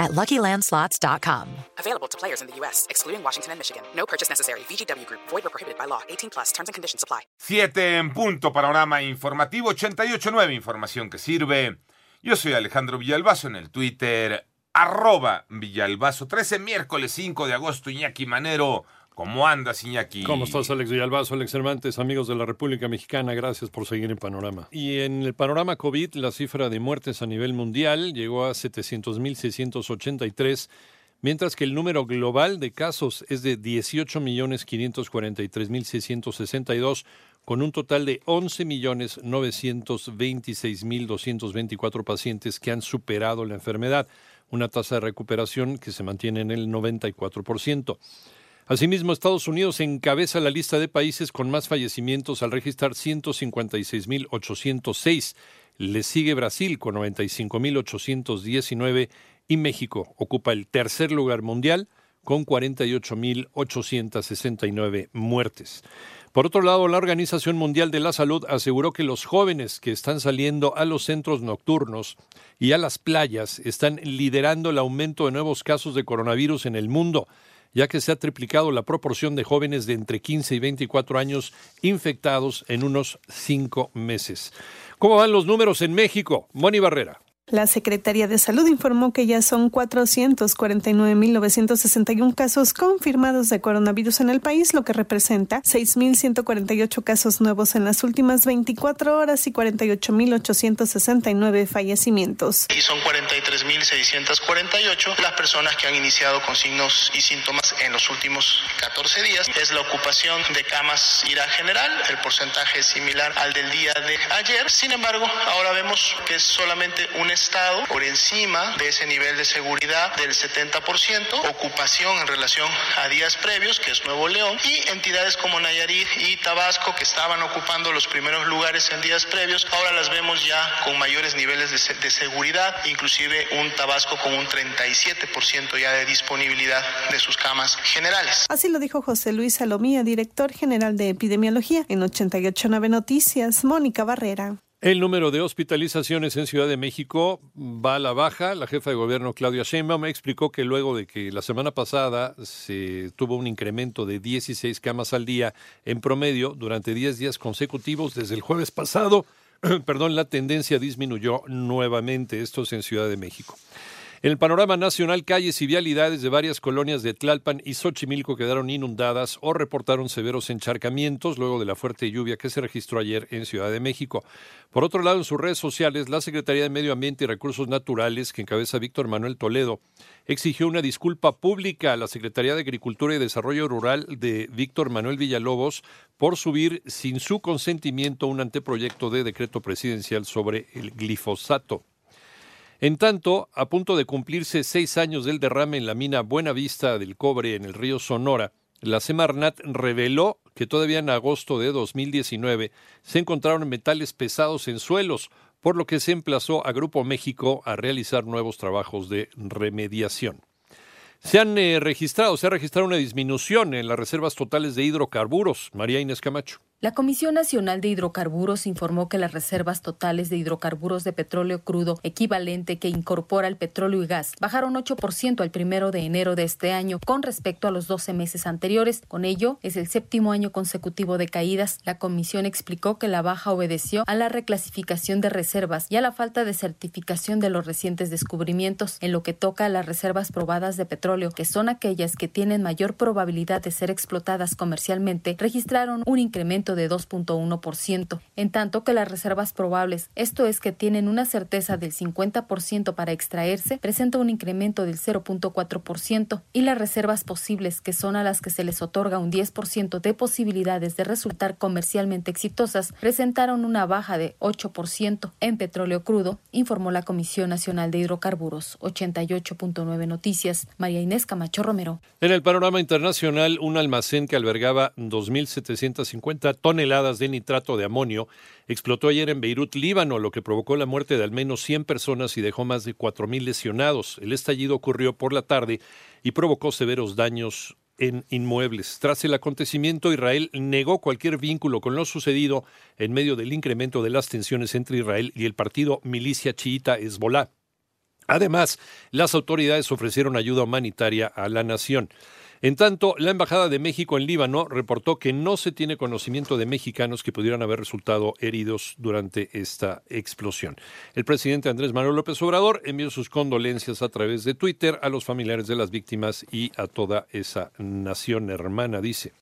at LuckyLandSlots.com. Available to players in the U.S., excluding Washington and Michigan. No purchase necessary. VGW Group. Void or prohibited by law. 18 plus. Terms and conditions apply. 7 en punto, panorama informativo 88.9, información que sirve. Yo soy Alejandro Villalbazo en el Twitter, arroba Villalbazo. 13, miércoles 5 de agosto, Iñaki Manero. ¿Cómo andas, Iñaki? ¿Cómo estás, Alex Villalbazo, Alex Cervantes, amigos de la República Mexicana? Gracias por seguir en Panorama. Y en el panorama COVID, la cifra de muertes a nivel mundial llegó a 700.683, mientras que el número global de casos es de 18.543.662, con un total de 11.926.224 pacientes que han superado la enfermedad, una tasa de recuperación que se mantiene en el 94%. Asimismo, Estados Unidos encabeza la lista de países con más fallecimientos al registrar 156.806. Le sigue Brasil con 95.819 y México ocupa el tercer lugar mundial con 48.869 muertes. Por otro lado, la Organización Mundial de la Salud aseguró que los jóvenes que están saliendo a los centros nocturnos y a las playas están liderando el aumento de nuevos casos de coronavirus en el mundo ya que se ha triplicado la proporción de jóvenes de entre 15 y 24 años infectados en unos cinco meses. ¿Cómo van los números en México? Moni Barrera. La Secretaría de Salud informó que ya son 449.961 casos confirmados de coronavirus en el país, lo que representa 6.148 casos nuevos en las últimas 24 horas y 48.869 fallecimientos. Y son 43.648 las personas que han iniciado con signos y síntomas en los últimos 14 días. Es la ocupación de camas irá general, el porcentaje es similar al del día de ayer. Sin embargo, ahora vemos que es solamente un estado por encima de ese nivel de seguridad del 70%, ocupación en relación a días previos, que es Nuevo León, y entidades como Nayarit y Tabasco, que estaban ocupando los primeros lugares en días previos, ahora las vemos ya con mayores niveles de, de seguridad, inclusive un Tabasco con un 37% ya de disponibilidad de sus camas generales. Así lo dijo José Luis Salomía, director general de epidemiología en 889 Noticias, Mónica Barrera. El número de hospitalizaciones en Ciudad de México va a la baja. La jefa de gobierno Claudia Sheinbaum explicó que luego de que la semana pasada se tuvo un incremento de 16 camas al día en promedio durante 10 días consecutivos desde el jueves pasado, perdón, la tendencia disminuyó nuevamente. Esto es en Ciudad de México. En el panorama nacional, calles y vialidades de varias colonias de Tlalpan y Xochimilco quedaron inundadas o reportaron severos encharcamientos luego de la fuerte lluvia que se registró ayer en Ciudad de México. Por otro lado, en sus redes sociales, la Secretaría de Medio Ambiente y Recursos Naturales, que encabeza Víctor Manuel Toledo, exigió una disculpa pública a la Secretaría de Agricultura y Desarrollo Rural de Víctor Manuel Villalobos por subir sin su consentimiento un anteproyecto de decreto presidencial sobre el glifosato. En tanto, a punto de cumplirse seis años del derrame en la mina Buenavista del Cobre en el río Sonora, la Semarnat reveló que todavía en agosto de 2019 se encontraron metales pesados en suelos, por lo que se emplazó a Grupo México a realizar nuevos trabajos de remediación. Se han eh, registrado, se ha registrado una disminución en las reservas totales de hidrocarburos. María Inés Camacho. La Comisión Nacional de Hidrocarburos informó que las reservas totales de hidrocarburos de petróleo crudo equivalente que incorpora el petróleo y gas bajaron 8% al primero de enero de este año con respecto a los 12 meses anteriores. Con ello, es el séptimo año consecutivo de caídas. La comisión explicó que la baja obedeció a la reclasificación de reservas y a la falta de certificación de los recientes descubrimientos en lo que toca a las reservas probadas de petróleo, que son aquellas que tienen mayor probabilidad de ser explotadas comercialmente, registraron un incremento de 2.1%, en tanto que las reservas probables, esto es que tienen una certeza del 50% para extraerse, presenta un incremento del 0.4% y las reservas posibles, que son a las que se les otorga un 10% de posibilidades de resultar comercialmente exitosas, presentaron una baja de 8% en petróleo crudo, informó la Comisión Nacional de Hidrocarburos. 88.9 Noticias, María Inés Camacho Romero. En el panorama internacional, un almacén que albergaba 2.750 toneladas de nitrato de amonio explotó ayer en Beirut, Líbano, lo que provocó la muerte de al menos 100 personas y dejó más de 4.000 lesionados. El estallido ocurrió por la tarde y provocó severos daños en inmuebles. Tras el acontecimiento, Israel negó cualquier vínculo con lo sucedido en medio del incremento de las tensiones entre Israel y el partido milicia chiita Hezbollah. Además, las autoridades ofrecieron ayuda humanitaria a la nación. En tanto, la Embajada de México en Líbano reportó que no se tiene conocimiento de mexicanos que pudieran haber resultado heridos durante esta explosión. El presidente Andrés Manuel López Obrador envió sus condolencias a través de Twitter a los familiares de las víctimas y a toda esa nación hermana, dice.